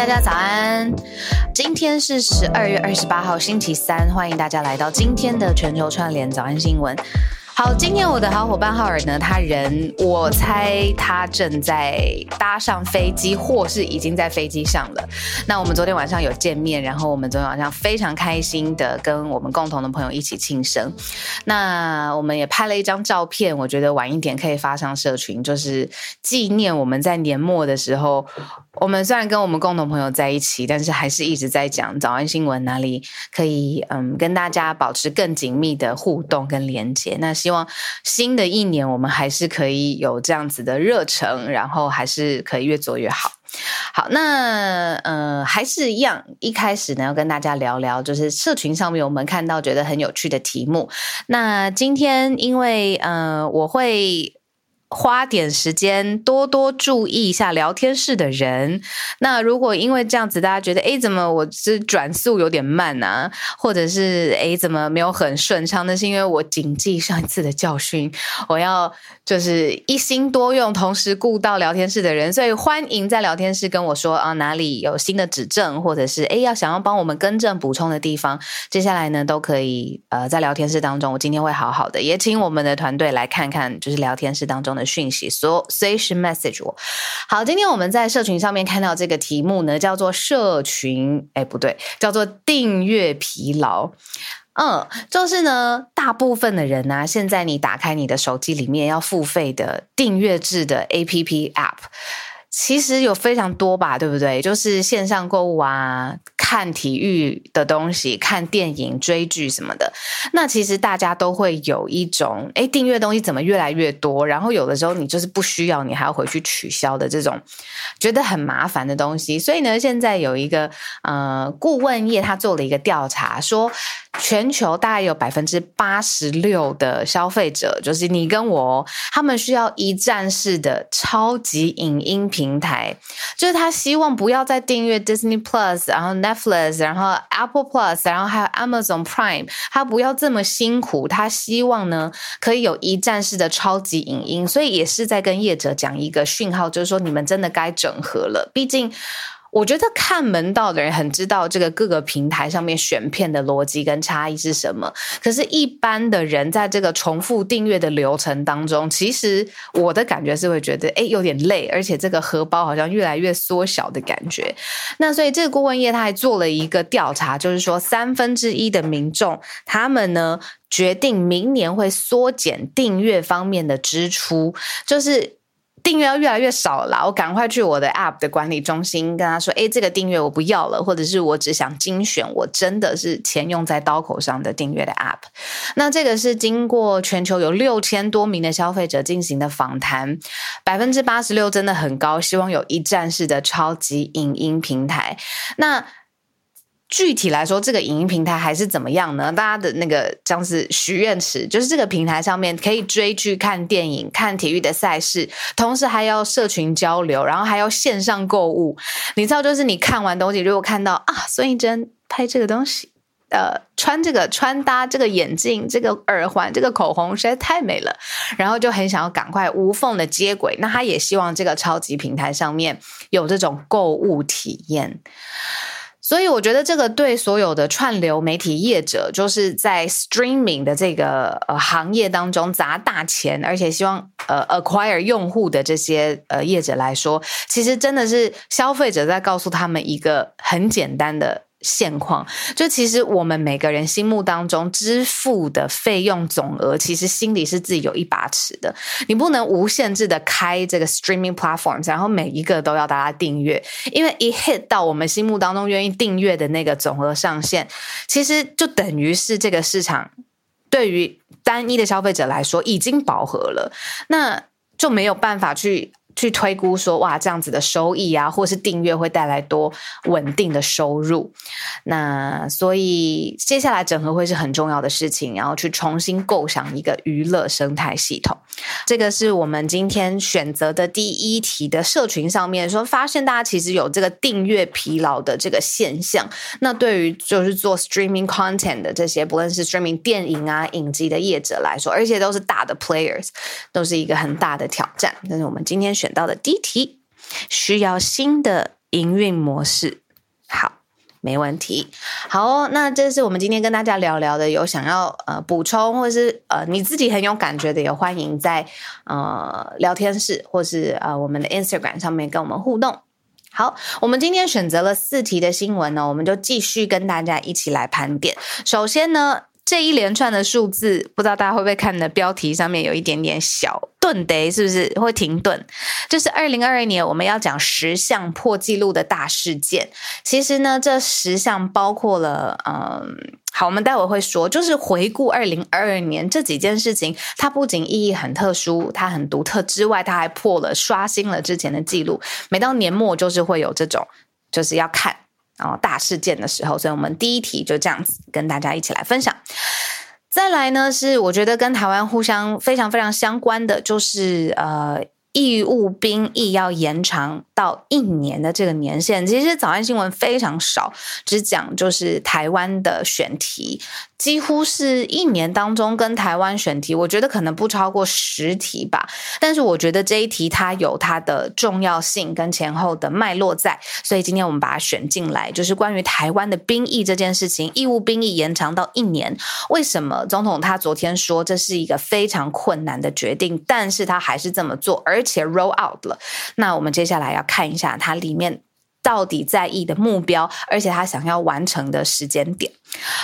大家早安，今天是十二月二十八号星期三，欢迎大家来到今天的全球串联早安新闻。好，今天我的好伙伴浩尔呢，他人我猜他正在搭上飞机，或是已经在飞机上了。那我们昨天晚上有见面，然后我们昨天晚上非常开心的跟我们共同的朋友一起庆生。那我们也拍了一张照片，我觉得晚一点可以发上社群，就是纪念我们在年末的时候，我们虽然跟我们共同朋友在一起，但是还是一直在讲早安新闻哪里可以嗯跟大家保持更紧密的互动跟连接。那希望新的一年我们还是可以有这样子的热忱，然后还是可以越做越好。好，那呃还是一样，一开始呢要跟大家聊聊，就是社群上面我们看到觉得很有趣的题目。那今天因为呃我会。花点时间多多注意一下聊天室的人。那如果因为这样子，大家觉得哎，怎么我是转速有点慢啊？或者是哎，怎么没有很顺畅？那是因为我谨记上一次的教训，我要就是一心多用，同时顾到聊天室的人。所以欢迎在聊天室跟我说啊，哪里有新的指正，或者是哎要想要帮我们更正补充的地方，接下来呢都可以呃在聊天室当中。我今天会好好的，也请我们的团队来看看，就是聊天室当中的。讯息，所随时 message 我。好，今天我们在社群上面看到这个题目呢，叫做社群，哎，不对，叫做订阅疲劳。嗯，就是呢，大部分的人呢，现在你打开你的手机里面要付费的订阅制的 A P P App。其实有非常多吧，对不对？就是线上购物啊，看体育的东西，看电影、追剧什么的。那其实大家都会有一种，哎，订阅东西怎么越来越多？然后有的时候你就是不需要，你还要回去取消的这种，觉得很麻烦的东西。所以呢，现在有一个呃顾问业，他做了一个调查，说全球大概有百分之八十六的消费者，就是你跟我，他们需要一站式的超级影音频。平台就是他希望不要再订阅 Disney Plus，然后 Netflix，然后 Apple Plus，然后还有 Amazon Prime，他不要这么辛苦。他希望呢可以有一站式的超级影音，所以也是在跟业者讲一个讯号，就是说你们真的该整合了，毕竟。我觉得看门道的人很知道这个各个平台上面选片的逻辑跟差异是什么。可是，一般的人在这个重复订阅的流程当中，其实我的感觉是会觉得，哎，有点累，而且这个荷包好像越来越缩小的感觉。那所以，这个顾问业他还做了一个调查，就是说三分之一的民众，他们呢决定明年会缩减订阅方面的支出，就是。订阅要越来越少了，我赶快去我的 App 的管理中心跟他说：“哎，这个订阅我不要了，或者是我只想精选我真的是钱用在刀口上的订阅的 App。”那这个是经过全球有六千多名的消费者进行的访谈，百分之八十六真的很高，希望有一站式的超级影音平台。那具体来说，这个影音平台还是怎么样呢？大家的那个像是许愿池，就是这个平台上面可以追剧、看电影、看体育的赛事，同时还要社群交流，然后还要线上购物。你知道，就是你看完东西，如果看到啊，孙艺珍拍这个东西。呃穿这个穿搭、这个眼镜、这个耳环、这个口红实在太美了，然后就很想要赶快无缝的接轨。那他也希望这个超级平台上面有这种购物体验。所以我觉得这个对所有的串流媒体业者，就是在 streaming 的这个呃行业当中砸大钱，而且希望呃 acquire 用户的这些呃业者来说，其实真的是消费者在告诉他们一个很简单的。现况就其实我们每个人心目当中支付的费用总额，其实心里是自己有一把尺的。你不能无限制的开这个 streaming platforms，然后每一个都要大家订阅，因为一 hit 到我们心目当中愿意订阅的那个总额上限，其实就等于是这个市场对于单一的消费者来说已经饱和了，那就没有办法去。去推估说哇，这样子的收益啊，或是订阅会带来多稳定的收入。那所以接下来整合会是很重要的事情，然后去重新构想一个娱乐生态系统。这个是我们今天选择的第一题的社群上面说，发现大家其实有这个订阅疲劳的这个现象。那对于就是做 streaming content 的这些，不论是 streaming 电影啊、影集的业者来说，而且都是大的 players，都是一个很大的挑战。但是我们今天选到的第一题，需要新的营运模式。好。没问题，好，那这是我们今天跟大家聊聊的。有想要呃补充，或是呃你自己很有感觉的，也欢迎在呃聊天室或是呃我们的 Instagram 上面跟我们互动。好，我们今天选择了四题的新闻呢，我们就继续跟大家一起来盘点。首先呢。这一连串的数字，不知道大家会不会看的标题上面有一点点小顿的，是不是会停顿？就是二零二二年我们要讲十项破纪录的大事件。其实呢，这十项包括了，嗯，好，我们待会会说，就是回顾二零二二年这几件事情，它不仅意义很特殊，它很独特之外，它还破了刷新了之前的记录。每到年末，就是会有这种，就是要看。然后大事件的时候，所以我们第一题就这样子跟大家一起来分享。再来呢，是我觉得跟台湾互相非常非常相关的，就是呃。义务兵役要延长到一年的这个年限，其实早安新闻非常少，只讲就是台湾的选题，几乎是一年当中跟台湾选题，我觉得可能不超过十题吧。但是我觉得这一题它有它的重要性跟前后的脉络在，所以今天我们把它选进来，就是关于台湾的兵役这件事情，义务兵役延长到一年，为什么总统他昨天说这是一个非常困难的决定，但是他还是这么做，而且 roll out 了，那我们接下来要看一下它里面。到底在意的目标，而且他想要完成的时间点。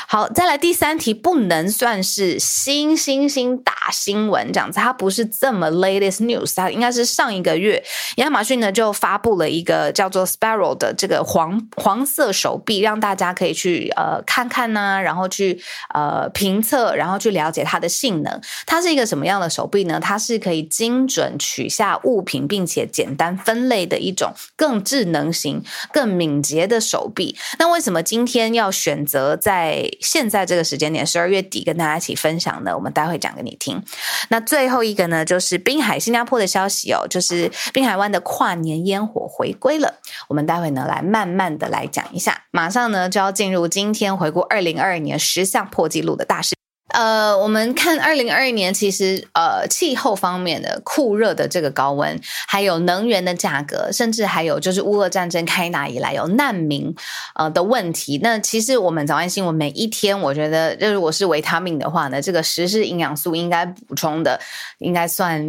好，再来第三题，不能算是新新新大新闻这样子，它不是这么 latest news，它应该是上一个月亚马逊呢就发布了一个叫做 Sparrow 的这个黄黄色手臂，让大家可以去呃看看呢，然后去呃评测，然后去了解它的性能。它是一个什么样的手臂呢？它是可以精准取下物品，并且简单分类的一种更智能型。更敏捷的手臂。那为什么今天要选择在在现在这个时间点，十二月底跟大家一起分享呢？我们待会讲给你听。那最后一个呢，就是滨海新加坡的消息哦，就是滨海湾的跨年烟火回归了。我们待会呢来慢慢的来讲一下。马上呢就要进入今天回顾二零二二年十项破纪录的大事。呃，我们看二零二一年，其实呃，气候方面的酷热的这个高温，还有能源的价格，甚至还有就是乌俄战争开打以来有难民呃的问题。那其实我们早安新闻每一天，我觉得，如果是维他命的话呢，这个实施营养素应该补充的，应该算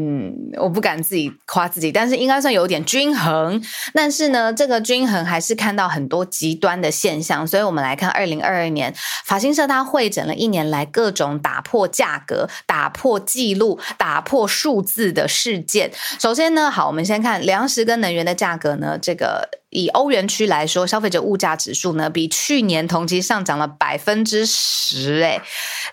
我不敢自己夸自己，但是应该算有点均衡。但是呢，这个均衡还是看到很多极端的现象。所以我们来看二零二二年，法新社它会诊了一年来各种。打破价格、打破记录、打破数字的事件。首先呢，好，我们先看粮食跟能源的价格呢，这个。以欧元区来说，消费者物价指数呢，比去年同期上涨了百分之十，哎，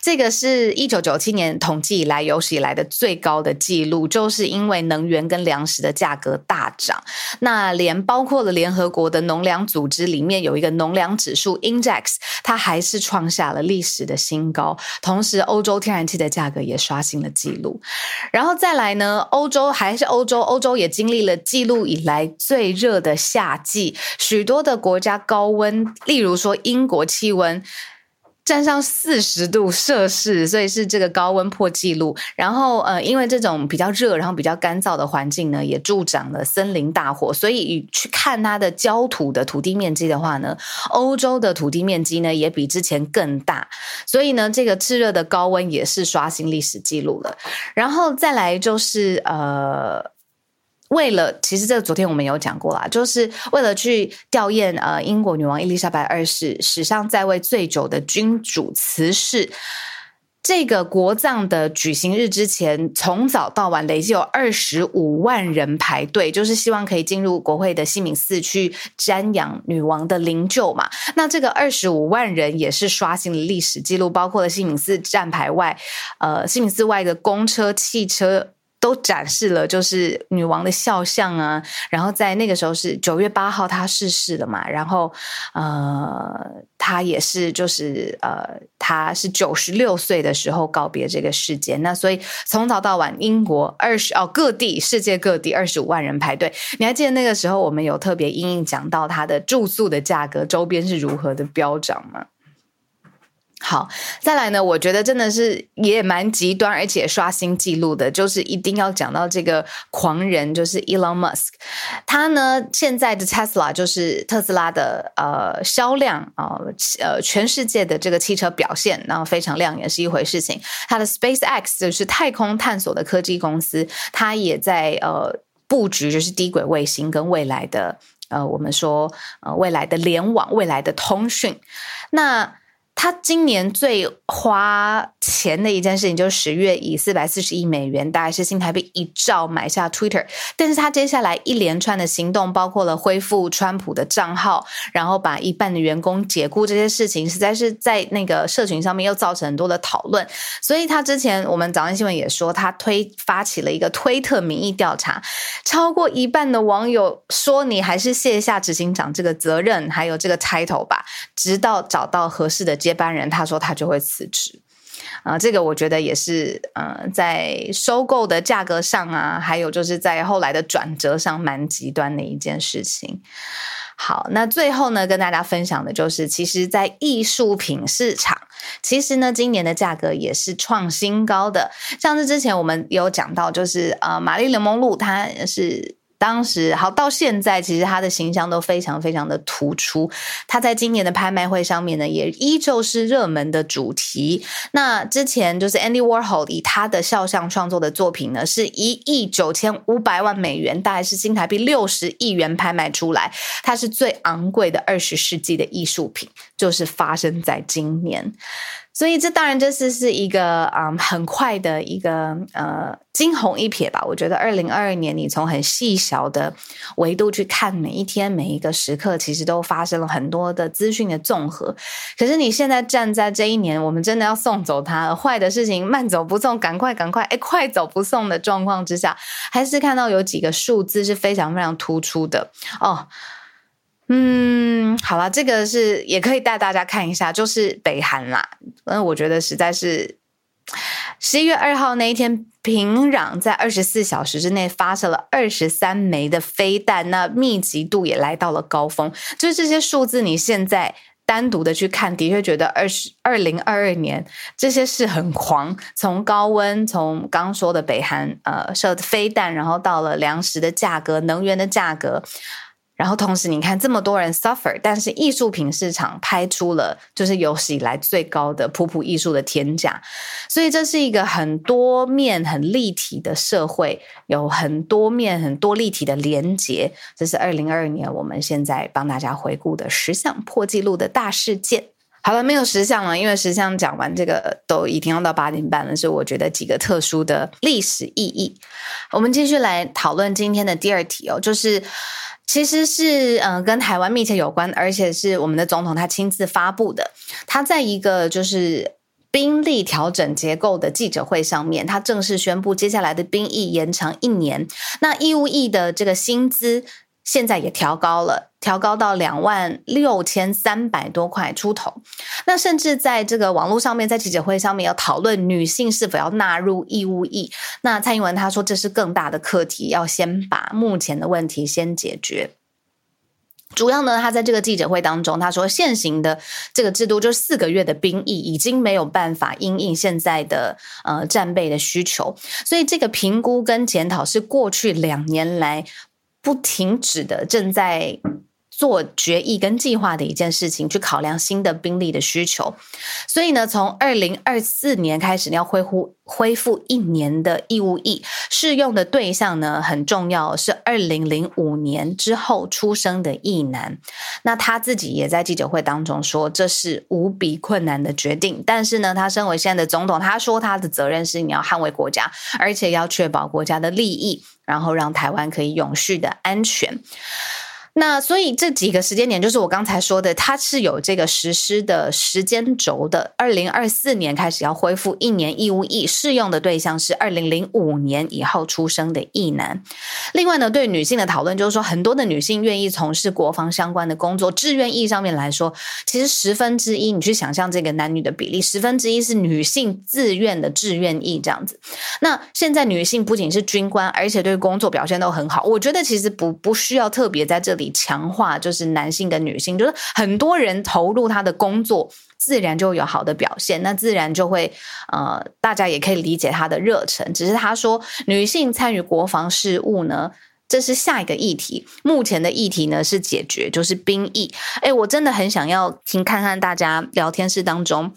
这个是一九九七年统计以来有史以来的最高的记录，就是因为能源跟粮食的价格大涨。那连包括了联合国的农粮组织里面有一个农粮指数 Index，它还是创下了历史的新高。同时，欧洲天然气的价格也刷新了记录。然后再来呢，欧洲还是欧洲，欧洲也经历了记录以来最热的夏。季许多的国家高温，例如说英国气温站上四十度摄氏，所以是这个高温破纪录。然后呃，因为这种比较热，然后比较干燥的环境呢，也助长了森林大火。所以去看它的焦土的土地面积的话呢，欧洲的土地面积呢也比之前更大。所以呢，这个炽热的高温也是刷新历史记录了。然后再来就是呃。为了，其实这个昨天我们有讲过啦，就是为了去吊唁呃英国女王伊丽莎白二世史上在位最久的君主辞世，这个国葬的举行日之前，从早到晚累计有二十五万人排队，就是希望可以进入国会的西敏寺去瞻仰女王的灵柩嘛。那这个二十五万人也是刷新了历史记录，包括了西敏寺站牌外，呃，西敏寺外的公车、汽车。都展示了，就是女王的肖像啊。然后在那个时候是九月八号，她逝世了嘛。然后，呃，她也是，就是呃，她是九十六岁的时候告别这个世界。那所以从早到晚，英国二十哦各地世界各地二十五万人排队。你还记得那个时候我们有特别英英讲到她的住宿的价格，周边是如何的飙涨吗？好，再来呢？我觉得真的是也蛮极端，而且刷新记录的，就是一定要讲到这个狂人，就是 Elon Musk。他呢，现在的 Tesla 就是特斯拉的呃销量啊，呃全世界的这个汽车表现，然后非常亮眼是一回事情。他的 SpaceX 就是太空探索的科技公司，它也在呃布局，就是低轨卫星跟未来的呃我们说呃未来的联网、未来的通讯。那他今年最花钱的一件事情，就是十月以四百四十亿美元，大概是新台币一兆买下 Twitter。但是他接下来一连串的行动，包括了恢复川普的账号，然后把一半的员工解雇这些事情，实在是在那个社群上面又造成很多的讨论。所以他之前我们早安新闻也说，他推发起了一个推特民意调查，超过一半的网友说，你还是卸下执行长这个责任，还有这个 title 吧，直到找到合适的接。班人，他说他就会辞职啊，这个我觉得也是，呃，在收购的价格上啊，还有就是在后来的转折上，蛮极端的一件事情。好，那最后呢，跟大家分享的就是，其实，在艺术品市场，其实呢，今年的价格也是创新高的。像是之前我们有讲到，就是呃，玛丽莲梦露，它是。当时好到现在，其实他的形象都非常非常的突出。他在今年的拍卖会上面呢，也依旧是热门的主题。那之前就是 Andy Warhol 以他的肖像创作的作品呢，是一亿九千五百万美元，大概是新台币六十亿元拍卖出来。它是最昂贵的二十世纪的艺术品，就是发生在今年。所以这当然这是是一个啊很快的一个呃惊鸿一瞥吧。我觉得二零二二年你从很细小的维度去看每一天每一个时刻，其实都发生了很多的资讯的综合。可是你现在站在这一年，我们真的要送走它，坏的事情慢走不送，赶快赶快，哎，快走不送的状况之下，还是看到有几个数字是非常非常突出的哦。嗯，好了，这个是也可以带大家看一下，就是北韩啦。嗯，我觉得实在是十一月二号那一天，平壤在二十四小时之内发射了二十三枚的飞弹，那密集度也来到了高峰。就是这些数字，你现在单独的去看，的确觉得二十二零二二年这些是很狂。从高温，从刚说的北韩呃射飞弹，然后到了粮食的价格、能源的价格。然后同时，你看这么多人 suffer，但是艺术品市场拍出了就是有史以来最高的普普艺术的天价，所以这是一个很多面、很立体的社会，有很多面、很多立体的连结。这是二零二二年我们现在帮大家回顾的十项破纪录的大事件。好了，没有十项了，因为十项讲完，这个都已经要到八点半了，所以我觉得几个特殊的历史意义。我们继续来讨论今天的第二题哦，就是。其实是嗯，跟台湾密切有关，而且是我们的总统他亲自发布的。他在一个就是兵力调整结构的记者会上面，他正式宣布接下来的兵役延长一年。那义务役的这个薪资。现在也调高了，调高到两万六千三百多块出头。那甚至在这个网络上面，在记者会上面要讨论女性是否要纳入义务役。那蔡英文他说这是更大的课题，要先把目前的问题先解决。主要呢，他在这个记者会当中，他说现行的这个制度就是四个月的兵役已经没有办法应应现在的呃战备的需求，所以这个评估跟检讨是过去两年来不停止的，正在。做决议跟计划的一件事情，去考量新的兵力的需求。所以呢，从二零二四年开始，你要恢复恢复一年的义务役，适用的对象呢很重要，是二零零五年之后出生的役男。那他自己也在记者会当中说，这是无比困难的决定。但是呢，他身为现在的总统，他说他的责任是你要捍卫国家，而且要确保国家的利益，然后让台湾可以永续的安全。那所以这几个时间点，就是我刚才说的，它是有这个实施的时间轴的。二零二四年开始要恢复一年义务役，适用的对象是二零零五年以后出生的役男。另外呢，对女性的讨论就是说，很多的女性愿意从事国防相关的工作，志愿役上面来说，其实十分之一，你去想象这个男女的比例，十分之一是女性自愿的志愿役这样子。那现在女性不仅是军官，而且对工作表现都很好，我觉得其实不不需要特别在这里。强化就是男性跟女性，就是很多人投入他的工作，自然就有好的表现，那自然就会呃，大家也可以理解他的热忱。只是他说，女性参与国防事务呢，这是下一个议题。目前的议题呢是解决，就是兵役。哎，我真的很想要听看看大家聊天室当中，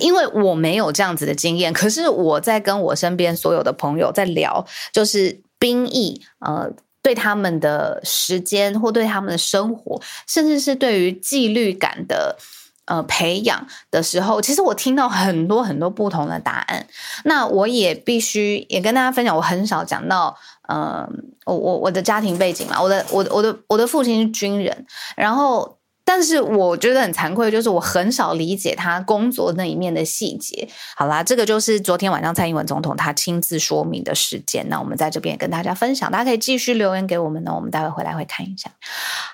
因为我没有这样子的经验，可是我在跟我身边所有的朋友在聊，就是兵役，呃。对他们的时间，或对他们的生活，甚至是对于纪律感的呃培养的时候，其实我听到很多很多不同的答案。那我也必须也跟大家分享，我很少讲到，呃，我我我的家庭背景嘛，我的我的我的我的父亲是军人，然后。但是我觉得很惭愧，就是我很少理解他工作那一面的细节。好啦，这个就是昨天晚上蔡英文总统他亲自说明的时间。那我们在这边也跟大家分享，大家可以继续留言给我们呢，我们待会回来会看一下。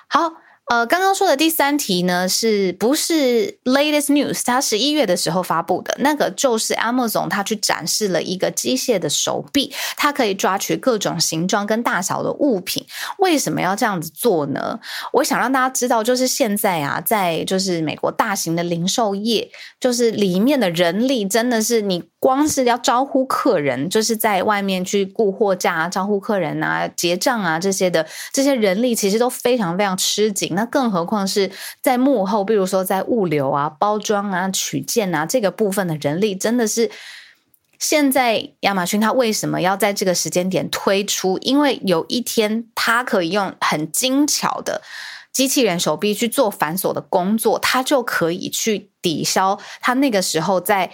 好。呃，刚刚说的第三题呢，是不是 latest news？它十一月的时候发布的那个，就是 Amazon 它去展示了一个机械的手臂，它可以抓取各种形状跟大小的物品。为什么要这样子做呢？我想让大家知道，就是现在啊，在就是美国大型的零售业，就是里面的人力真的是你。光是要招呼客人，就是在外面去顾货架、招呼客人啊、结账啊这些的这些人力，其实都非常非常吃紧。那更何况是在幕后，比如说在物流啊、包装啊、取件啊这个部分的人力，真的是现在亚马逊它为什么要在这个时间点推出？因为有一天它可以用很精巧的机器人手臂去做繁琐的工作，它就可以去抵消它那个时候在。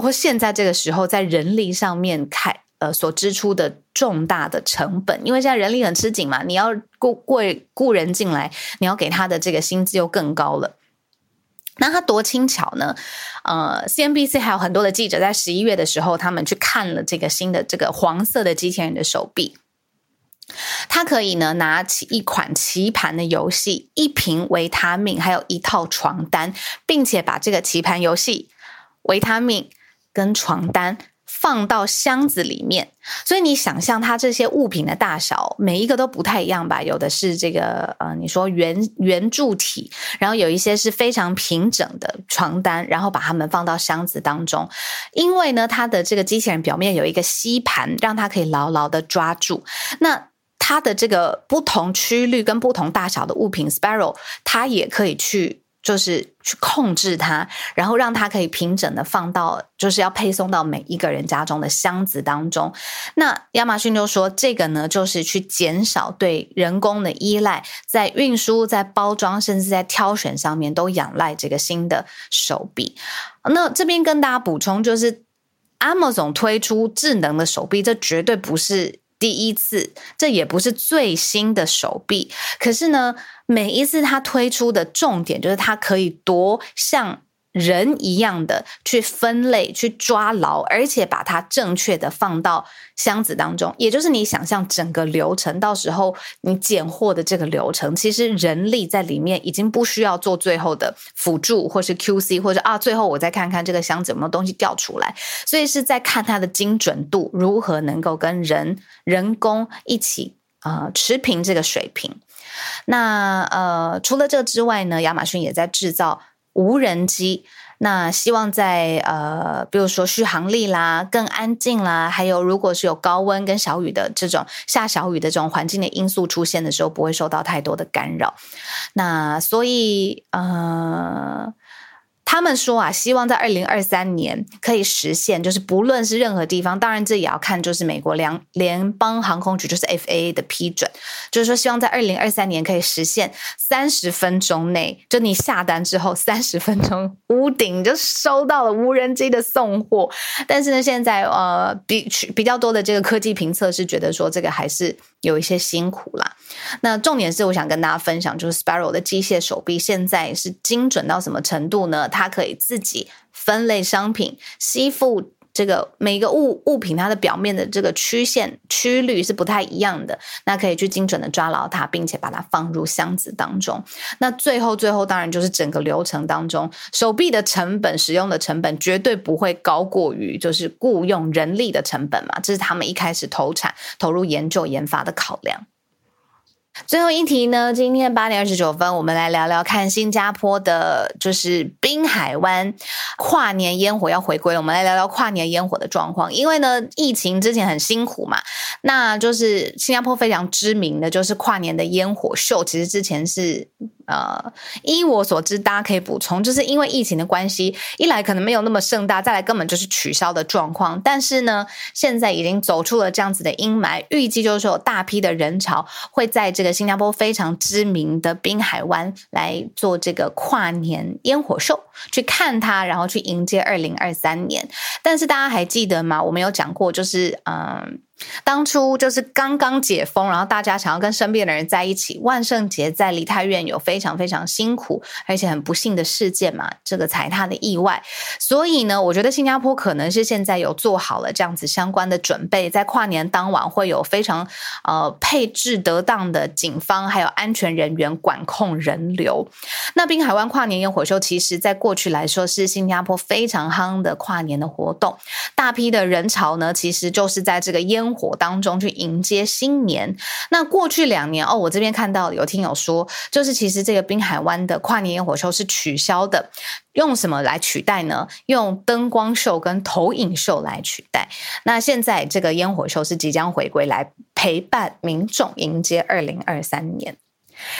或现在这个时候，在人力上面开呃所支出的重大的成本，因为现在人力很吃紧嘛，你要雇雇雇人进来，你要给他的这个薪资又更高了。那他多轻巧呢？呃，CNBC 还有很多的记者在十一月的时候，他们去看了这个新的这个黄色的机器人的手臂，它可以呢拿起一款棋盘的游戏，一瓶维他命，还有一套床单，并且把这个棋盘游戏。维他命跟床单放到箱子里面，所以你想象它这些物品的大小，每一个都不太一样吧？有的是这个呃，你说圆圆柱体，然后有一些是非常平整的床单，然后把它们放到箱子当中。因为呢，它的这个机器人表面有一个吸盘，让它可以牢牢的抓住。那它的这个不同区域跟不同大小的物品，Sparrow 它也可以去。就是去控制它，然后让它可以平整的放到，就是要配送到每一个人家中的箱子当中。那亚马逊就说，这个呢，就是去减少对人工的依赖，在运输、在包装，甚至在挑选上面都仰赖这个新的手臂。那这边跟大家补充，就是 Amazon 推出智能的手臂，这绝对不是。第一次，这也不是最新的手臂，可是呢，每一次它推出的重点就是它可以多像。人一样的去分类、去抓牢，而且把它正确的放到箱子当中。也就是你想象整个流程，到时候你拣货的这个流程，其实人力在里面已经不需要做最后的辅助，或是 QC，或者啊，最后我再看看这个箱子有没有东西掉出来。所以是在看它的精准度如何能够跟人人工一起啊持平这个水平。那呃，除了这个之外呢，亚马逊也在制造无人机。那希望在呃，比如说续航力啦、更安静啦，还有如果是有高温跟小雨的这种下小雨的这种环境的因素出现的时候，不会受到太多的干扰。那所以呃。他们说啊，希望在二零二三年可以实现，就是不论是任何地方，当然这也要看就是美国联联邦航空局就是 FAA 的批准，就是说希望在二零二三年可以实现三十分钟内，就你下单之后三十分钟屋顶就收到了无人机的送货。但是呢，现在呃比比较多的这个科技评测是觉得说这个还是有一些辛苦啦。那重点是我想跟大家分享，就是 Sparrow 的机械手臂现在是精准到什么程度呢？它可以自己分类商品，吸附这个每一个物物品它的表面的这个曲线曲率是不太一样的，那可以去精准的抓牢它，并且把它放入箱子当中。那最后最后当然就是整个流程当中，手臂的成本、使用的成本绝对不会高过于就是雇佣人力的成本嘛，这是他们一开始投产投入研究研发的考量。最后一题呢？今天八点二十九分，我们来聊聊看新加坡的，就是滨海湾跨年烟火要回归了。我们来聊聊跨年烟火的状况。因为呢，疫情之前很辛苦嘛，那就是新加坡非常知名的就是跨年的烟火秀。其实之前是。呃，依我所知，大家可以补充，就是因为疫情的关系，一来可能没有那么盛大，再来根本就是取消的状况。但是呢，现在已经走出了这样子的阴霾，预计就是说有大批的人潮会在这个新加坡非常知名的滨海湾来做这个跨年烟火秀，去看它，然后去迎接二零二三年。但是大家还记得吗？我们有讲过，就是嗯。当初就是刚刚解封，然后大家想要跟身边的人在一起。万圣节在梨泰院有非常非常辛苦，而且很不幸的事件嘛，这个踩踏的意外。所以呢，我觉得新加坡可能是现在有做好了这样子相关的准备，在跨年当晚会有非常呃配置得当的警方还有安全人员管控人流。那滨海湾跨年烟火秀，其实在过去来说是新加坡非常夯的跨年的活动，大批的人潮呢，其实就是在这个烟。火当中去迎接新年。那过去两年哦，我这边看到有听友说，就是其实这个滨海湾的跨年烟火秀是取消的，用什么来取代呢？用灯光秀跟投影秀来取代。那现在这个烟火秀是即将回归来陪伴民众迎接二零二三年。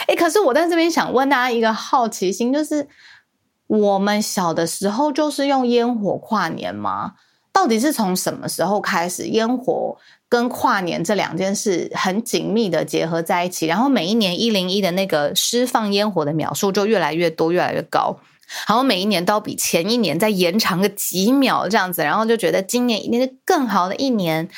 哎，可是我在这边想问大家一个好奇心，就是我们小的时候就是用烟火跨年吗？到底是从什么时候开始，烟火跟跨年这两件事很紧密的结合在一起？然后每一年一零一的那个释放烟火的秒数就越来越多，越来越高，然后每一年都要比前一年再延长个几秒这样子，然后就觉得今年一定是更好的一年。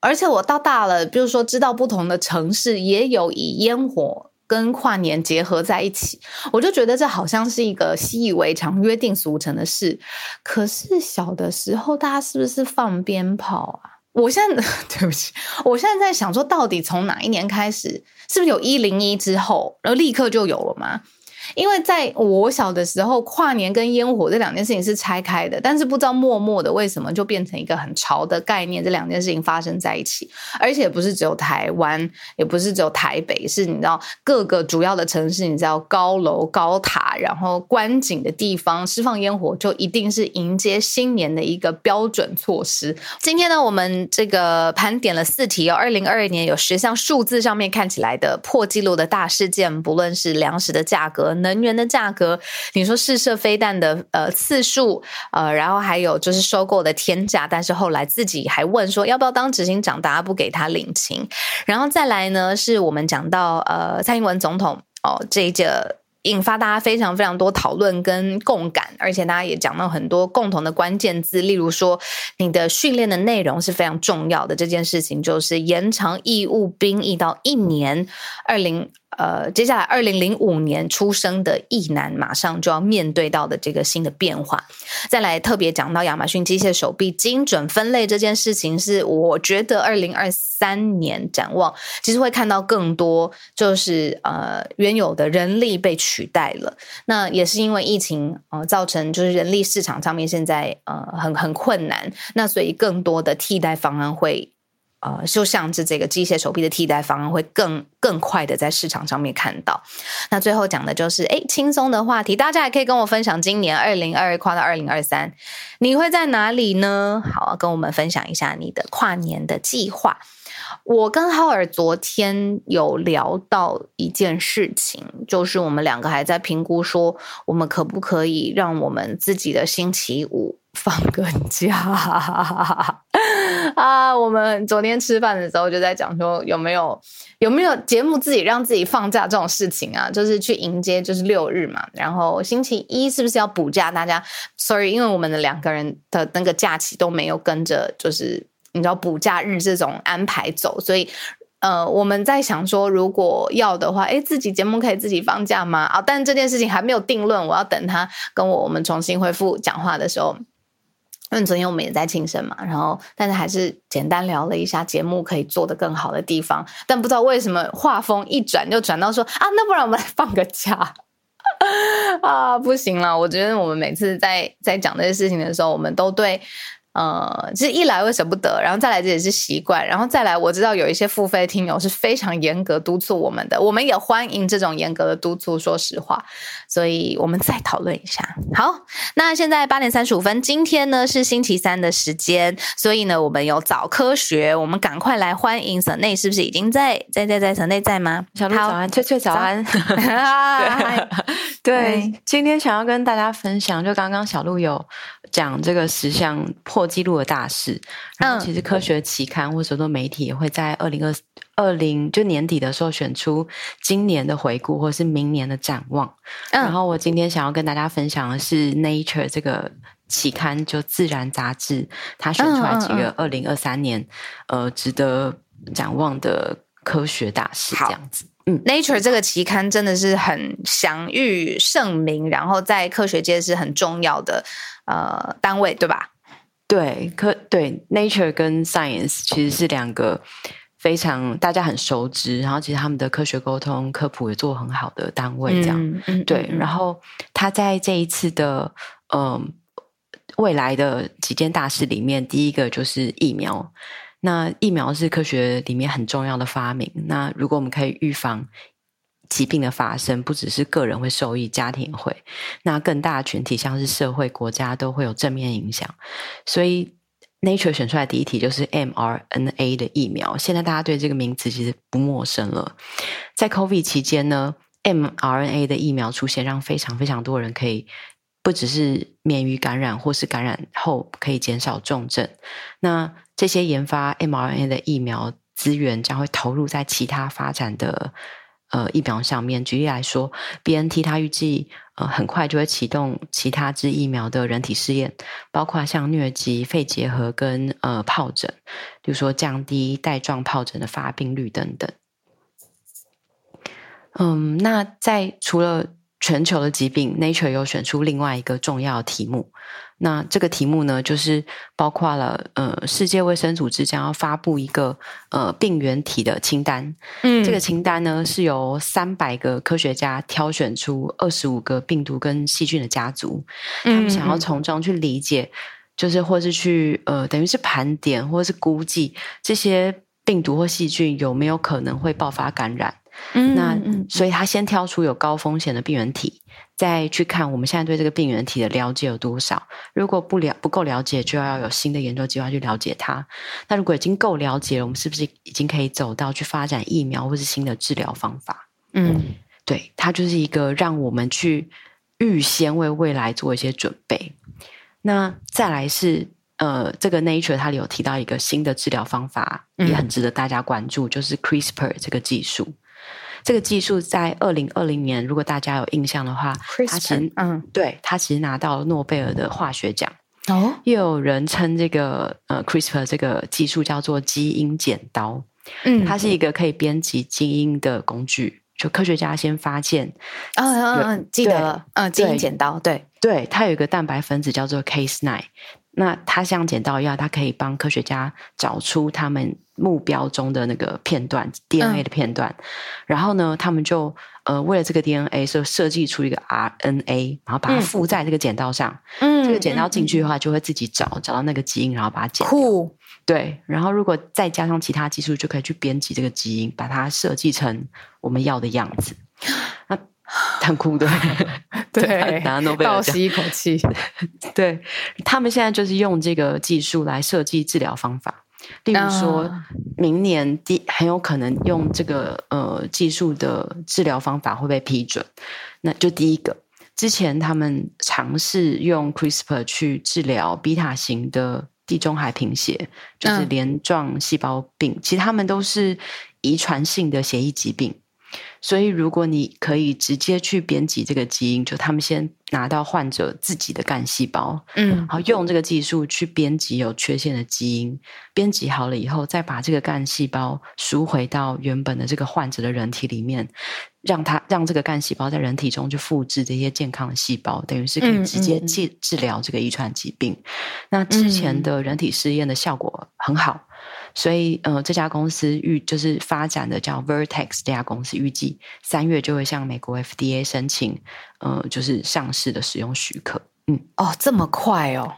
而且我到大了，比如说知道不同的城市也有以烟火。跟跨年结合在一起，我就觉得这好像是一个习以为常、约定俗成的事。可是小的时候，大家是不是放鞭炮啊？我现在 对不起，我现在在想说，到底从哪一年开始？是不是有一零一之后，然后立刻就有了吗？因为在我小的时候，跨年跟烟火这两件事情是拆开的，但是不知道默默的为什么就变成一个很潮的概念，这两件事情发生在一起，而且不是只有台湾，也不是只有台北，是你知道各个主要的城市，你知道高楼高塔，然后观景的地方释放烟火，就一定是迎接新年的一个标准措施。今天呢，我们这个盘点了四题，哦二零二二年有十项数字上面看起来的破纪录的大事件，不论是粮食的价格。能源的价格，你说试射飞弹的呃次数，呃，然后还有就是收购的天价，但是后来自己还问说要不要当执行长，大家不给他领情，然后再来呢，是我们讲到呃蔡英文总统哦这一个。引发大家非常非常多讨论跟共感，而且大家也讲到很多共同的关键字，例如说你的训练的内容是非常重要的，这件事情就是延长义务兵役到一年，二零。呃，接下来二零零五年出生的异男马上就要面对到的这个新的变化，再来特别讲到亚马逊机械手臂精准分类这件事情，是我觉得二零二三年展望，其实会看到更多，就是呃原有的人力被取代了，那也是因为疫情呃造成就是人力市场上面现在呃很很困难，那所以更多的替代方案会。呃，就像是这个机械手臂的替代方案，会更更快的在市场上面看到。那最后讲的就是，哎，轻松的话题，大家也可以跟我分享，今年二零二二跨到二零二三，你会在哪里呢？好，跟我们分享一下你的跨年的计划。我跟浩尔昨天有聊到一件事情，就是我们两个还在评估，说我们可不可以让我们自己的星期五。放个假 啊！我们昨天吃饭的时候就在讲说，有没有有没有节目自己让自己放假这种事情啊？就是去迎接就是六日嘛，然后星期一是不是要补假？大家，sorry，因为我们的两个人的那个假期都没有跟着，就是你知道补假日这种安排走，所以呃，我们在想说，如果要的话，哎，自己节目可以自己放假吗？啊，但这件事情还没有定论，我要等他跟我我们重新恢复讲话的时候。因为昨天我们也在庆生嘛，然后但是还是简单聊了一下节目可以做的更好的地方，但不知道为什么画风一转就转到说啊，那不然我们来 放个假啊，不行了，我觉得我们每次在在讲这些事情的时候，我们都对。呃，其实一来会舍不得，然后再来这也是习惯，然后再来我知道有一些付费听友是非常严格督促我们的，我们也欢迎这种严格的督促。说实话，所以我们再讨论一下。好，那现在八点三十五分，今天呢是星期三的时间，所以呢我们有早科学，我们赶快来欢迎沈内，是不是已经在在在在沈内在吗？小鹿早安，翠翠早安。对，今天想要跟大家分享，就刚刚小鹿有。讲这个十项破纪录的大事，然后其实科学期刊或者说媒体也会在二零二二零就年底的时候选出今年的回顾或是明年的展望。然后我今天想要跟大家分享的是《Nature》这个期刊，就自然杂志，它选出来几个二零二三年呃值得展望的科学大事，这样子。嗯，《Nature》这个期刊真的是很享誉盛名，然后在科学界是很重要的呃单位，对吧？对，科对《Nature》跟《Science》其实是两个非常大家很熟知，然后其实他们的科学沟通科普也做很好的单位，这样对。然后他在这一次的嗯未来的几件大事里面，第一个就是疫苗。那疫苗是科学里面很重要的发明。那如果我们可以预防疾病的发生，不只是个人会受益，家庭会，那更大的群体，像是社会、国家都会有正面影响。所以，Nature 选出来第一题就是 mRNA 的疫苗。现在大家对这个名词其实不陌生了。在 COVID 期间呢，mRNA 的疫苗出现，让非常非常多人可以不只是免于感染，或是感染后可以减少重症。那这些研发 mRNA 的疫苗资源将会投入在其他发展的呃疫苗上面。举例来说，BNT 它预计呃很快就会启动其他支疫苗的人体试验，包括像疟疾、肺结核跟呃疱疹，比如说降低带状疱疹的发病率等等。嗯，那在除了全球的疾病，Nature 又选出另外一个重要题目。那这个题目呢，就是包括了呃，世界卫生组织将要发布一个呃病原体的清单。嗯，这个清单呢是由三百个科学家挑选出二十五个病毒跟细菌的家族，他们想要从中去理解，就是或是去呃，等于是盘点或是估计这些病毒或细菌有没有可能会爆发感染。嗯，那所以他先挑出有高风险的病原体。再去看我们现在对这个病原体的了解有多少？如果不了不够了解，就要有新的研究计划去了解它。那如果已经够了解了，我们是不是已经可以走到去发展疫苗或是新的治疗方法？嗯，对，它就是一个让我们去预先为未来做一些准备。那再来是呃，这个 Nature 它里有提到一个新的治疗方法，也很值得大家关注，就是 CRISPR 这个技术。这个技术在二零二零年，如果大家有印象的话，它其实嗯，对他其实拿到了诺贝尔的化学奖哦。又有人称这个呃 CRISPR 这个技术叫做基因剪刀，嗯，它是一个可以编辑基因的工具。就科学家先发现，嗯嗯嗯，记得了，嗯，基因剪刀，对对，它有一个蛋白分子叫做 Cas9。那它像剪刀一样，它可以帮科学家找出他们目标中的那个片段 DNA 的片段，然后呢，他们就呃，为了这个 DNA，所以设计出一个 RNA，然后把它附在这个剪刀上。嗯，这个剪刀进去的话，就会自己找找到那个基因，然后把它剪掉。对，然后如果再加上其他技术，就可以去编辑这个基因，把它设计成我们要的样子。那 很酷的，对，倒吸一口气。对他们现在就是用这个技术来设计治疗方法。例如说，明年第很有可能用这个呃技术的治疗方法会被批准。那就第一个，之前他们尝试用 CRISPR 去治疗 B 塔型的地中海贫血，就是镰状细胞病，其实他们都是遗传性的血液疾病。所以，如果你可以直接去编辑这个基因，就他们先拿到患者自己的干细胞，嗯，然后用这个技术去编辑有缺陷的基因，编辑好了以后，再把这个干细胞赎回到原本的这个患者的人体里面，让他让这个干细胞在人体中去复制这些健康的细胞，等于是可以直接治治疗这个遗传疾病。那之前的人体试验的效果很好。所以，呃，这家公司预就是发展的叫 Vertex 这家公司，预计三月就会向美国 FDA 申请，呃，就是上市的使用许可。嗯，哦，这么快哦？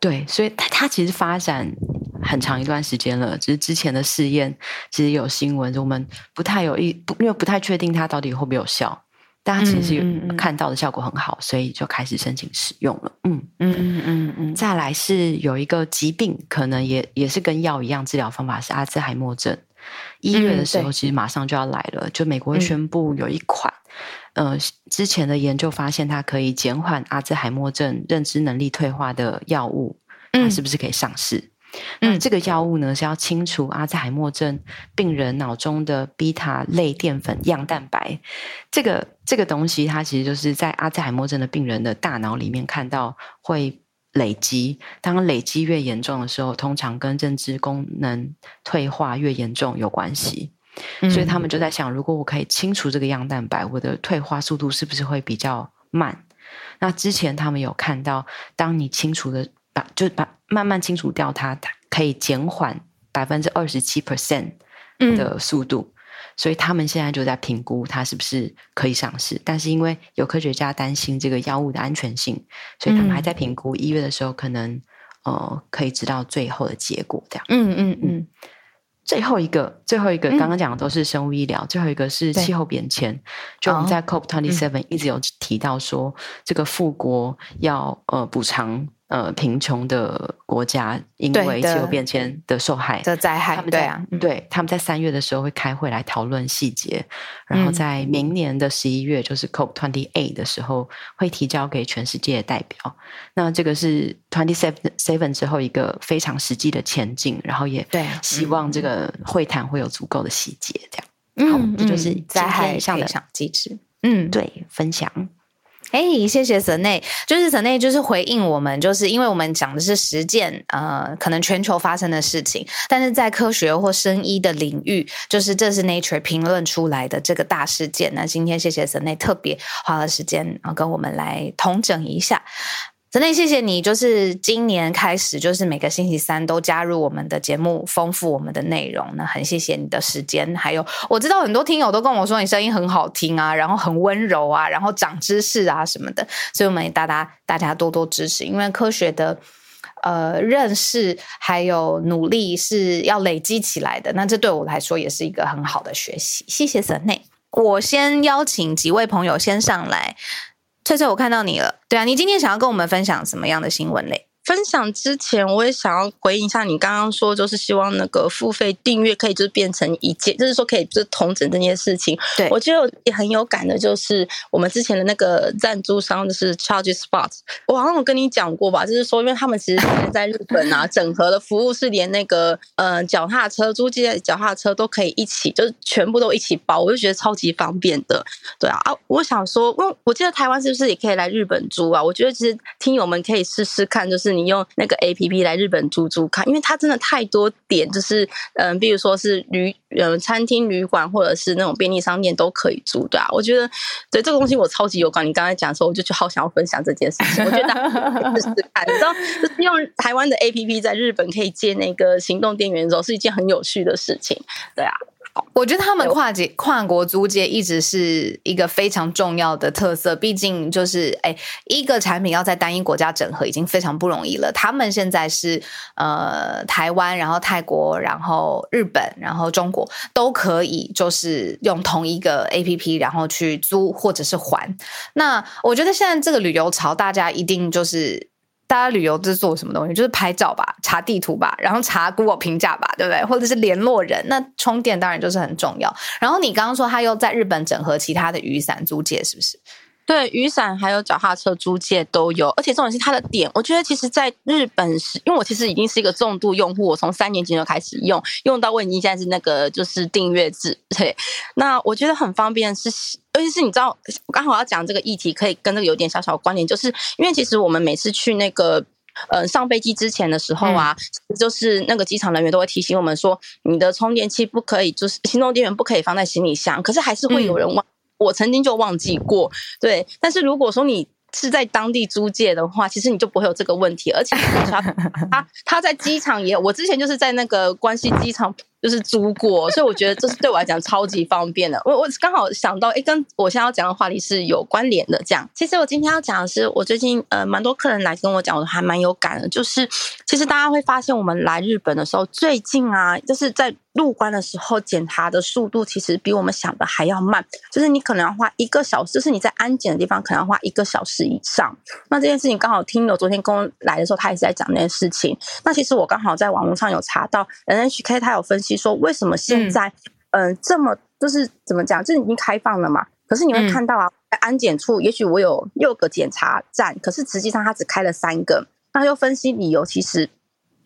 对，所以它它其实发展很长一段时间了，只是之前的试验其实有新闻，我们不太有一，因为不太确定它到底会不会有效。大家其实看到的效果很好，所以就开始申请使用了。嗯嗯嗯嗯嗯。再来是有一个疾病，可能也也是跟药一样，治疗方法是阿兹海默症。一月的时候，其实马上就要来了，就美国会宣布有一款，呃，之前的研究发现它可以减缓阿兹海默症认知能力退化的药物，它是不是可以上市？那这个药物呢，是要清除阿兹海默症病人脑中的贝塔类淀粉样蛋白。这个这个东西，它其实就是在阿兹海默症的病人的大脑里面看到会累积。当累积越严重的时候，通常跟认知功能退化越严重有关系。所以他们就在想，如果我可以清除这个样蛋白，我的退化速度是不是会比较慢？那之前他们有看到，当你清除的。把就把慢慢清除掉它，它可以减缓百分之二十七 percent 的速度，所以他们现在就在评估它是不是可以上市。但是因为有科学家担心这个药物的安全性，所以他们还在评估。一月的时候可能呃可以知道最后的结果。这样，嗯嗯嗯。最后一个，最后一个，刚刚讲的都是生物医疗，最后一个是气候变迁。就我们在 COP twenty seven 一直有提到说，这个富国要呃补偿。呃，贫穷的国家因为气候变迁的受害的灾害，对啊，对，他们在三月的时候会开会来讨论细节，然后在明年的十一月，就是 COP twenty eight 的时候，会提交给全世界的代表。那这个是 twenty seven seven 之后一个非常实际的前进，然后也对，希望这个会谈会有足够的细节，这样。嗯，这就是灾害上的机制。嗯，对，分享。哎，谢谢神内，就是神内，就是回应我们，就是因为我们讲的是实践，呃，可能全球发生的事情，但是在科学或生医的领域，就是这是 Nature 评论出来的这个大事件。那今天谢谢神内特别花了时间啊，跟我们来统整一下。真的谢谢你，就是今年开始，就是每个星期三都加入我们的节目，丰富我们的内容。那很谢谢你的时间，还有我知道很多听友都跟我说你声音很好听啊，然后很温柔啊，然后长知识啊什么的，所以我们也大家大家多多支持，因为科学的呃认识还有努力是要累积起来的，那这对我来说也是一个很好的学习。谢谢神内，我先邀请几位朋友先上来。翠翠，我看到你了。对啊，你今天想要跟我们分享什么样的新闻嘞？分享之前，我也想要回应一下你刚刚说，就是希望那个付费订阅可以就是变成一件，就是说可以就是同整这件事情。对我觉得也很有感的，就是我们之前的那个赞助商就是 Charge Spots，我好像有跟你讲过吧，就是说因为他们其实现在在日本啊，整合的服务是连那个呃脚踏车租借脚踏车都可以一起，就是全部都一起包，我就觉得超级方便的。对啊啊，我想说，因为我记得台湾是不是也可以来日本租啊？我觉得其实听友们可以试试看，就是。你用那个 A P P 来日本租租看，因为它真的太多点，就是嗯，比如说是旅呃餐厅、旅馆，或者是那种便利商店都可以租，的啊。我觉得对这个东西我超级有感。你刚才讲的时候，我就就好想要分享这件事情。我觉得试试看，你知道，就是用台湾的 A P P 在日本可以借那个行动电源的时候，是一件很有趣的事情，对啊。我觉得他们跨界跨国租借一直是一个非常重要的特色，毕竟就是哎，一个产品要在单一国家整合已经非常不容易了。他们现在是呃台湾，然后泰国，然后日本，然后中国都可以，就是用同一个 A P P，然后去租或者是还。那我觉得现在这个旅游潮，大家一定就是。大家旅游是做什么东西？就是拍照吧，查地图吧，然后查 Google 评价吧，对不对？或者是联络人。那充电当然就是很重要。然后你刚刚说他又在日本整合其他的雨伞租借，是不是？对，雨伞还有脚踏车租借都有，而且重点是它的点。我觉得其实在日本是，因为我其实已经是一个重度用户，我从三年级就开始用，用到我已经现在是那个就是订阅制。对，那我觉得很方便，是尤其是你知道，刚好要讲这个议题，可以跟这个有点小小关联，就是因为其实我们每次去那个呃上飞机之前的时候啊，就是那个机场人员都会提醒我们说，你的充电器不可以，就是行动电源不可以放在行李箱，可是还是会有人忘。我曾经就忘记过，对。但是如果说你是在当地租借的话，其实你就不会有这个问题。而且 他他他在机场也，我之前就是在那个关西机场。就是租过，所以我觉得这是对我来讲超级方便的。我我刚好想到，哎，跟我现在要讲的话题是有关联的。这样，其实我今天要讲的是，我最近呃，蛮多客人来跟我讲，我还蛮有感的。就是其实大家会发现，我们来日本的时候，最近啊，就是在入关的时候检查的速度，其实比我们想的还要慢。就是你可能要花一个小时，就是你在安检的地方可能要花一个小时以上。那这件事情刚好听了昨天跟我来的时候，他也是在讲那件事情。那其实我刚好在网络上有查到 NHK，他有分析。说为什么现在嗯这么就是怎么讲，就是已经开放了嘛？可是你会看到啊，在安检处也许我有六个检查站，可是实际上它只开了三个。那又分析理由，其实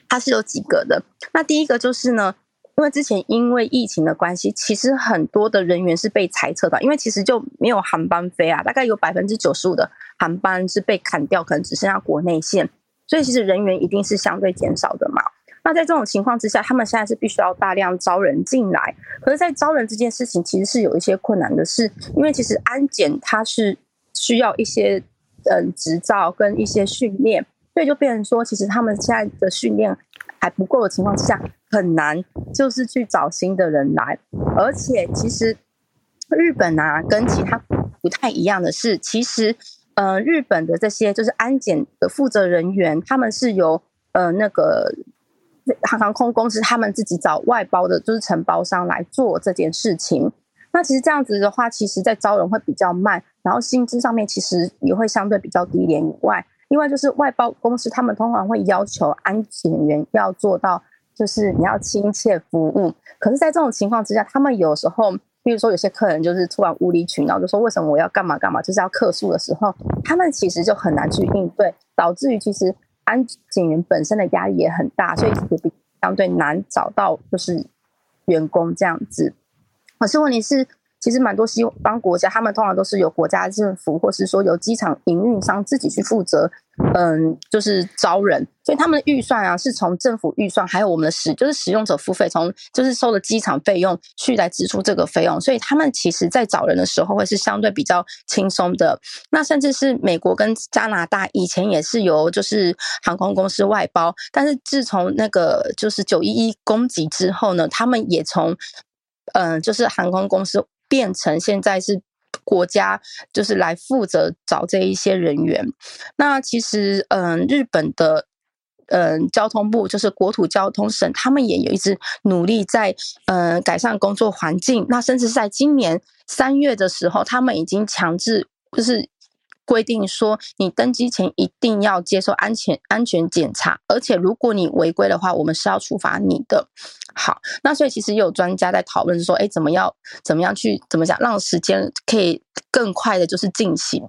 它是有几个的。那第一个就是呢，因为之前因为疫情的关系，其实很多的人员是被裁撤的，因为其实就没有航班飞啊，大概有百分之九十五的航班是被砍掉，可能只剩下国内线，所以其实人员一定是相对减少的嘛。那在这种情况之下，他们现在是必须要大量招人进来。可是，在招人这件事情，其实是有一些困难的，是因为其实安检它是需要一些嗯执照跟一些训练，所以就变成说，其实他们现在的训练还不够的情况之下，很难就是去找新的人来。而且，其实日本啊，跟其他不太一样的是，其实呃，日本的这些就是安检的负责人员，他们是由呃那个。航航空公司他们自己找外包的，就是承包商来做这件事情。那其实这样子的话，其实在招人会比较慢，然后薪资上面其实也会相对比较低廉。以外，另外就是外包公司他们通常会要求安检员要做到，就是你要亲切服务。可是，在这种情况之下，他们有时候，比如说有些客人就是突然无理取闹，就说为什么我要干嘛干嘛，就是要客诉的时候，他们其实就很难去应对，导致于其实。安检员本身的压力也很大，所以也比相对难找到就是员工这样子。可是问题是。其实蛮多西方国家，他们通常都是由国家政府，或是说由机场营运商自己去负责，嗯，就是招人。所以他们的预算啊，是从政府预算，还有我们的使，就是使用者付费，从就是收的机场费用去来支出这个费用。所以他们其实在找人的时候，会是相对比较轻松的。那甚至是美国跟加拿大以前也是由就是航空公司外包，但是自从那个就是九一一攻击之后呢，他们也从嗯，就是航空公司。变成现在是国家就是来负责找这一些人员。那其实，嗯，日本的嗯交通部就是国土交通省，他们也有一直努力在嗯改善工作环境。那甚至在今年三月的时候，他们已经强制就是。规定说，你登机前一定要接受安全安全检查，而且如果你违规的话，我们是要处罚你的。好，那所以其实也有专家在讨论说，哎，怎么要怎么样去怎么讲，让时间可以更快的，就是进行。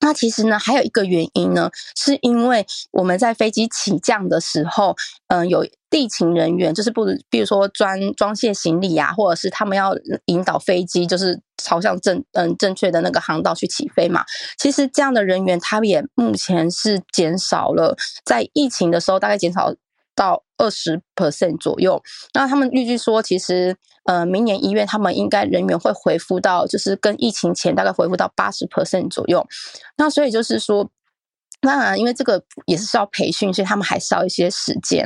那其实呢，还有一个原因呢，是因为我们在飞机起降的时候，嗯，有地勤人员，就是不，比如说装装卸行李啊，或者是他们要引导飞机，就是朝向正嗯正确的那个航道去起飞嘛。其实这样的人员，他也目前是减少了，在疫情的时候大概减少到二十 percent 左右。那他们预计说，其实。呃，明年一月他们应该人员会恢复到，就是跟疫情前大概恢复到八十 percent 左右。那所以就是说，当然因为这个也是需要培训，所以他们还是要一些时间。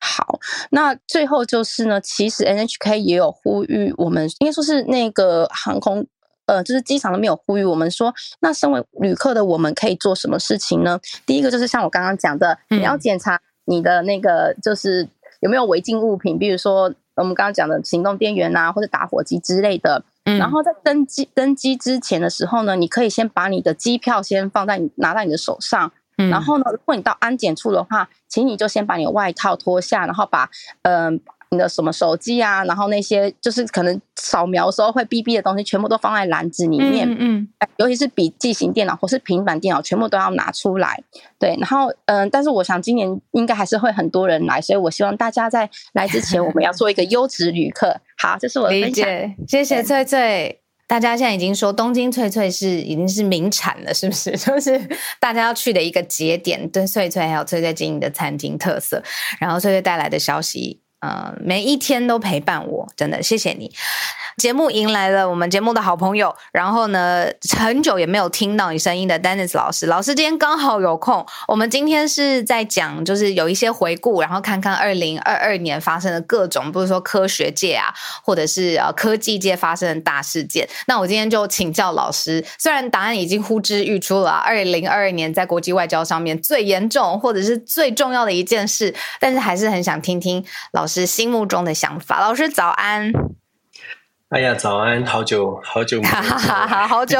好，那最后就是呢，其实 NHK 也有呼吁我们，应该说是那个航空，呃，就是机场都没有呼吁我们说，那身为旅客的我们可以做什么事情呢？第一个就是像我刚刚讲的，你要检查你的那个就是有没有违禁物品，比如说我们刚刚讲的行动电源啊，或者打火机之类的。然后在登机登机之前的时候呢，你可以先把你的机票先放在你拿在你的手上。然后呢，如果你到安检处的话，请你就先把你的外套脱下，然后把嗯你的什么手机啊，然后那些就是可能扫描的时候会哔哔的东西，全部都放在篮子里面。嗯嗯。尤其是笔记型电脑或是平板电脑，全部都要拿出来。对，然后嗯，但是我想今年应该还是会很多人来，所以我希望大家在来之前，我们要做一个优质旅客。好，这是我的分享。谢谢翠翠。大家现在已经说东京翠翠是已经是名产了，是不是？就是大家要去的一个节点，对翠翠还有翠翠经营的餐厅特色，然后翠翠带来的消息，呃，每一天都陪伴我，真的谢谢你。节目迎来了我们节目的好朋友，然后呢，很久也没有听到你声音的 Dennis 老师。老师今天刚好有空，我们今天是在讲，就是有一些回顾，然后看看二零二二年发生的各种，不是说科学界啊，或者是呃科技界发生的大事件。那我今天就请教老师，虽然答案已经呼之欲出了，二零二二年在国际外交上面最严重或者是最重要的一件事，但是还是很想听听老师心目中的想法。老师早安。哎呀，早安！好久 好久，哈哈哈，好久，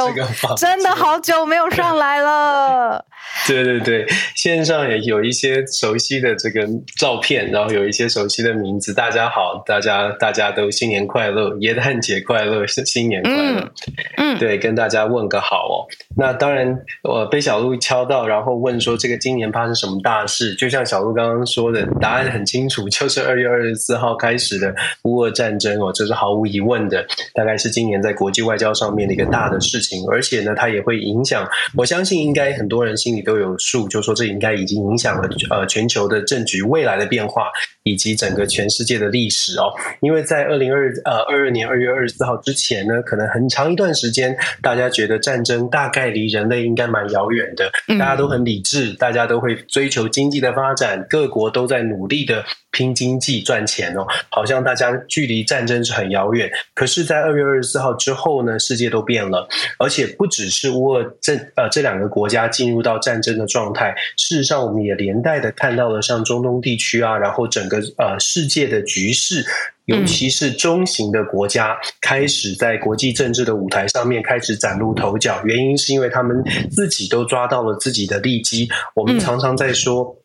真的好久没有上来了。对对对，线上也有一些熟悉的这个照片，然后有一些熟悉的名字。大家好，大家大家都新年快乐，耶诞节快乐，新新年快乐。嗯，对，跟大家问个好哦。那当然，我被小鹿敲到，然后问说这个今年发生什么大事？就像小鹿刚刚说的，答案很清楚，就是 二月二十四号开始的乌俄战争哦，这是毫无疑问的。大概是今年在国际外交上面的一个大的事情，而且呢，它也会影响。我相信应该很多人心里都有数，就说这应该已经影响了呃全球的政局未来的变化，以及整个全世界的历史哦。因为在二零二呃二二年二月二十四号之前呢，可能很长一段时间，大家觉得战争大概离人类应该蛮遥远的，大家都很理智，大家都会追求经济的发展，各国都在努力的。拼经济赚钱哦，好像大家距离战争是很遥远。可是，在二月二十四号之后呢，世界都变了，而且不只是乌俄这呃这两个国家进入到战争的状态，事实上，我们也连带的看到了像中东地区啊，然后整个呃世界的局势，尤其是中型的国家开始在国际政治的舞台上面开始崭露头角。原因是因为他们自己都抓到了自己的利基。我们常常在说。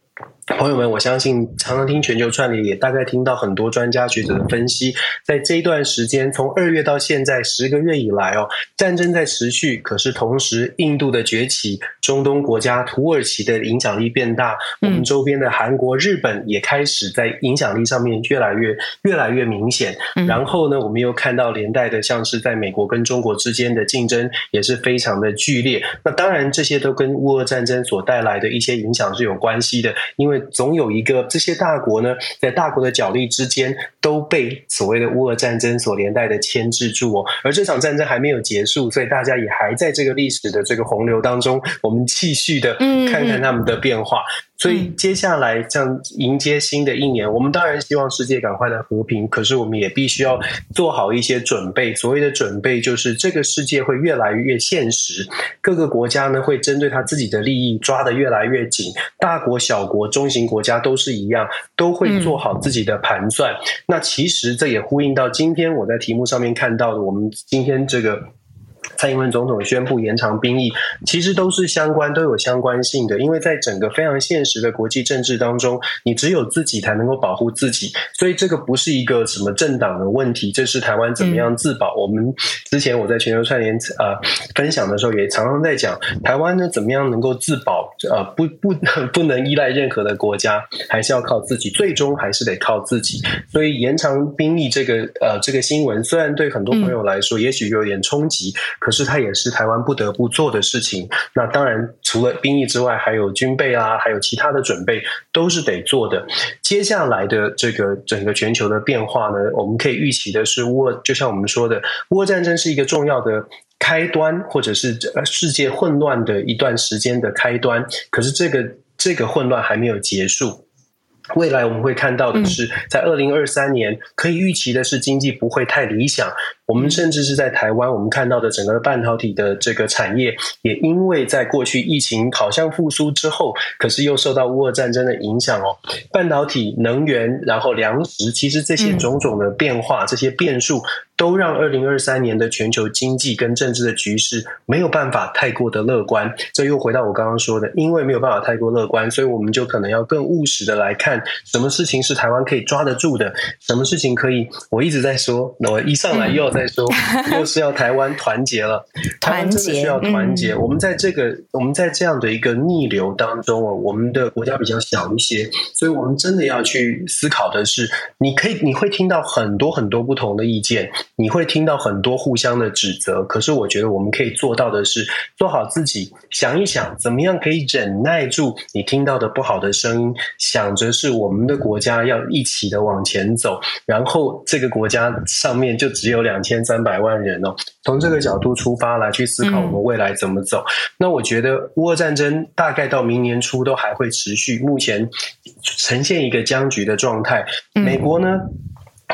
朋友们，我相信常常听全球串联，也大概听到很多专家学者的分析。在这一段时间，从二月到现在十个月以来哦，战争在持续，可是同时印度的崛起、中东国家土耳其的影响力变大，我们周边的韩国、日本也开始在影响力上面越来越越来越明显。然后呢，我们又看到连带的，像是在美国跟中国之间的竞争也是非常的剧烈。那当然，这些都跟乌俄战争所带来的一些影响是有关系的，因为。总有一个这些大国呢，在大国的角力之间，都被所谓的乌俄战争所连带的牵制住哦。而这场战争还没有结束，所以大家也还在这个历史的这个洪流当中，我们继续的看看他们的变化。所以接下来像迎接新的一年，我们当然希望世界赶快的和平，可是我们也必须要做好一些准备。所谓的准备，就是这个世界会越来越现实，各个国家呢会针对他自己的利益抓得越来越紧，大国、小国、中型国家都是一样，都会做好自己的盘算。那其实这也呼应到今天我在题目上面看到的，我们今天这个。蔡英文总统宣布延长兵役，其实都是相关、都有相关性的。因为在整个非常现实的国际政治当中，你只有自己才能够保护自己，所以这个不是一个什么政党的问题，这是台湾怎么样自保。我们之前我在全球串联呃分享的时候，也常常在讲台湾呢怎么样能够自保，呃不不 不能依赖任何的国家，还是要靠自己，最终还是得靠自己。所以延长兵役这个呃这个新闻，虽然对很多朋友来说也许有点冲击。可是它也是台湾不得不做的事情。那当然，除了兵役之外，还有军备啊，还有其他的准备，都是得做的。接下来的这个整个全球的变化呢，我们可以预期的是，乌就像我们说的，乌战争是一个重要的开端，或者是呃世界混乱的一段时间的开端。可是这个这个混乱还没有结束。未来我们会看到的是，在二零二三年可以预期的是经济不会太理想。我们甚至是在台湾，我们看到的整个半导体的这个产业，也因为在过去疫情好像复苏之后，可是又受到乌俄战争的影响哦。半导体、能源，然后粮食，其实这些种种的变化，这些变数。都让二零二三年的全球经济跟政治的局势没有办法太过的乐观。这又回到我刚刚说的，因为没有办法太过乐观，所以我们就可能要更务实的来看，什么事情是台湾可以抓得住的，什么事情可以。我一直在说，我一上来又要再说，又是要台湾团结了。台湾真的需要团结。我们在这个，我们在这样的一个逆流当中哦，我们的国家比较小一些，所以我们真的要去思考的是，你可以，你会听到很多很多不同的意见。你会听到很多互相的指责，可是我觉得我们可以做到的是做好自己，想一想怎么样可以忍耐住你听到的不好的声音，想着是我们的国家要一起的往前走，然后这个国家上面就只有两千三百万人哦，从这个角度出发来去思考我们未来怎么走。那我觉得乌俄战争大概到明年初都还会持续，目前呈现一个僵局的状态。美国呢？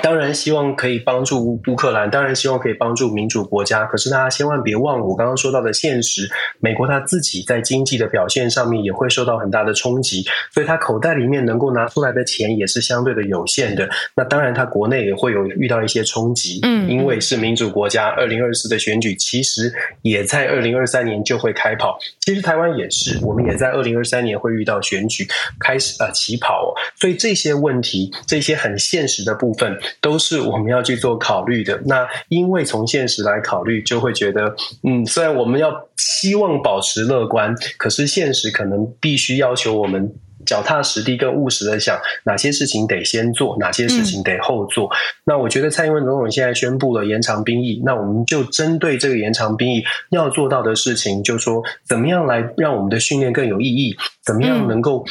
当然希望可以帮助乌克兰，当然希望可以帮助民主国家。可是大家千万别忘了我刚刚说到的现实：美国它自己在经济的表现上面也会受到很大的冲击，所以他口袋里面能够拿出来的钱也是相对的有限的。那当然，他国内也会有遇到一些冲击，嗯，因为是民主国家，二零二四的选举其实也在二零二三年就会开跑。其实台湾也是，我们也在二零二三年会遇到选举开始呃起跑，所以这些问题，这些很现实的部分。都是我们要去做考虑的。那因为从现实来考虑，就会觉得，嗯，虽然我们要希望保持乐观，可是现实可能必须要求我们脚踏实地、更务实的想哪些事情得先做，哪些事情得后做。那我觉得蔡英文总统现在宣布了延长兵役，那我们就针对这个延长兵役要做到的事情，就说怎么样来让我们的训练更有意义，怎么样能够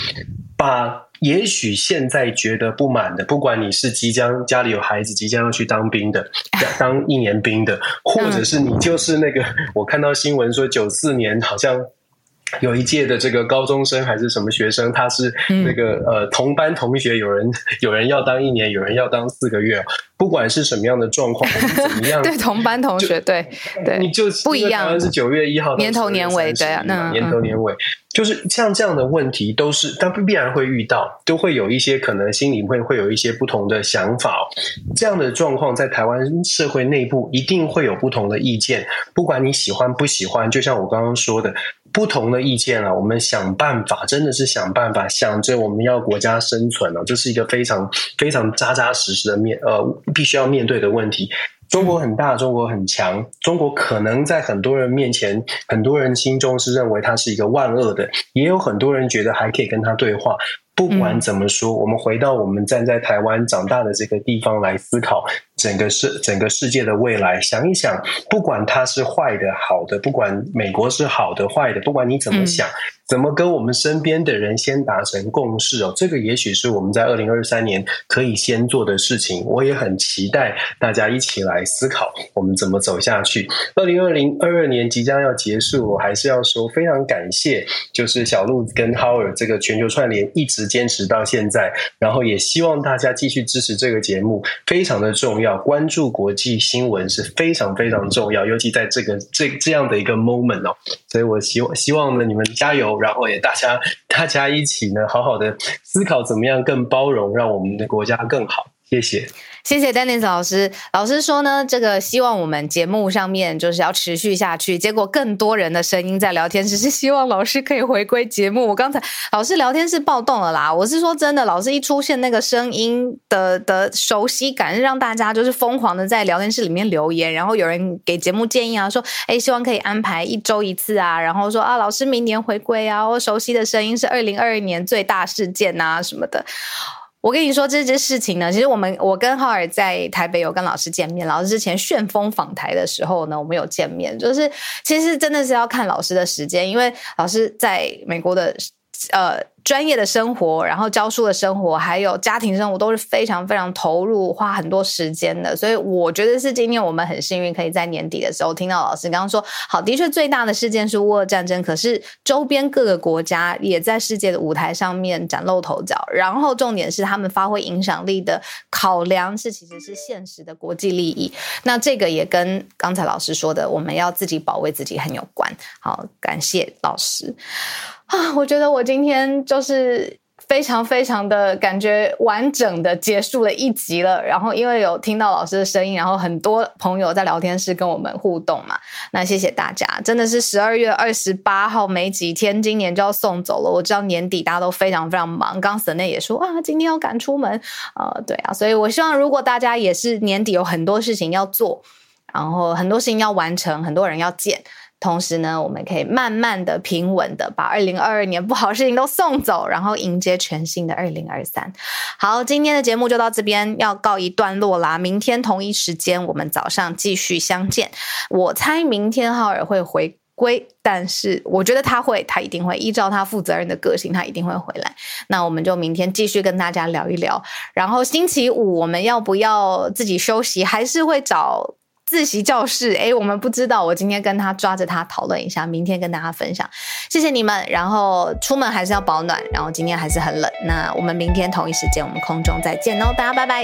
把。也许现在觉得不满的，不管你是即将家里有孩子，即将要去当兵的，当一年兵的，或者是你就是那个，我看到新闻说九四年好像有一届的这个高中生还是什么学生，他是那个呃同班同学，有人 有人要当一年，有人要当四个月。不管是什么样的状况，怎么样？对同班同学，对对，你就不一样。是九月一号年头年尾，对啊，那年头年尾，就是像这样的问题，都是但必然会遇到，都会有一些可能心里会会有一些不同的想法。这样的状况在台湾社会内部一定会有不同的意见，不管你喜欢不喜欢，就像我刚刚说的。不同的意见啊，我们想办法，真的是想办法，想着我们要国家生存了，这是一个非常非常扎扎实实的面呃，必须要面对的问题。中国很大，中国很强，中国可能在很多人面前，很多人心中是认为它是一个万恶的，也有很多人觉得还可以跟他对话。不管怎么说，我们回到我们站在台湾长大的这个地方来思考。整个世整个世界的未来，想一想，不管它是坏的、好的，不管美国是好的、坏的，不管你怎么想，怎么跟我们身边的人先达成共识哦，这个也许是我们在二零二三年可以先做的事情。我也很期待大家一起来思考我们怎么走下去。二零二零二二年即将要结束，我还是要说非常感谢，就是小鹿跟 Howard 这个全球串联一直坚持到现在，然后也希望大家继续支持这个节目，非常的重要。关注国际新闻是非常非常重要，尤其在这个这这样的一个 moment 哦，所以我希望希望呢你们加油，然后也大家大家一起呢好好的思考怎么样更包容，让我们的国家更好。谢谢。谢谢 Dennis 老师。老师说呢，这个希望我们节目上面就是要持续下去。结果更多人的声音在聊天，只是希望老师可以回归节目。我刚才老师聊天是暴动了啦。我是说真的，老师一出现，那个声音的的熟悉感，让大家就是疯狂的在聊天室里面留言。然后有人给节目建议啊，说哎，希望可以安排一周一次啊。然后说啊，老师明年回归啊。我熟悉的声音是二零二二年最大事件啊什么的。我跟你说这件事情呢，其实我们我跟浩尔在台北有跟老师见面，老师之前旋风访台的时候呢，我们有见面，就是其实真的是要看老师的时间，因为老师在美国的呃专业的生活，然后教书的生活，还有家庭生活，都是非常非常投入，花很多时间的。所以我觉得是今天我们很幸运，可以在年底的时候听到老师刚刚说，好，的确最大的事件是乌俄战争，可是周边各个国家也在世界的舞台上面崭露头角。然后重点是他们发挥影响力的考量是其实是现实的国际利益。那这个也跟刚才老师说的，我们要自己保卫自己很有关。好，感谢老师。啊，我觉得我今天就是非常非常的感觉完整的结束了一集了。然后因为有听到老师的声音，然后很多朋友在聊天室跟我们互动嘛，那谢谢大家。真的是十二月二十八号没几天，今年就要送走了。我知道年底大家都非常非常忙，刚沈内也说啊，今天要赶出门。呃，对啊，所以我希望如果大家也是年底有很多事情要做，然后很多事情要完成，很多人要见。同时呢，我们可以慢慢的、平稳的把二零二二年不好事情都送走，然后迎接全新的二零二三。好，今天的节目就到这边要告一段落啦。明天同一时间，我们早上继续相见。我猜明天浩尔会回归，但是我觉得他会，他一定会依照他负责任的个性，他一定会回来。那我们就明天继续跟大家聊一聊。然后星期五我们要不要自己休息，还是会找？自习教室，哎，我们不知道。我今天跟他抓着他讨论一下，明天跟大家分享。谢谢你们。然后出门还是要保暖。然后今天还是很冷。那我们明天同一时间，我们空中再见哦，大家拜拜。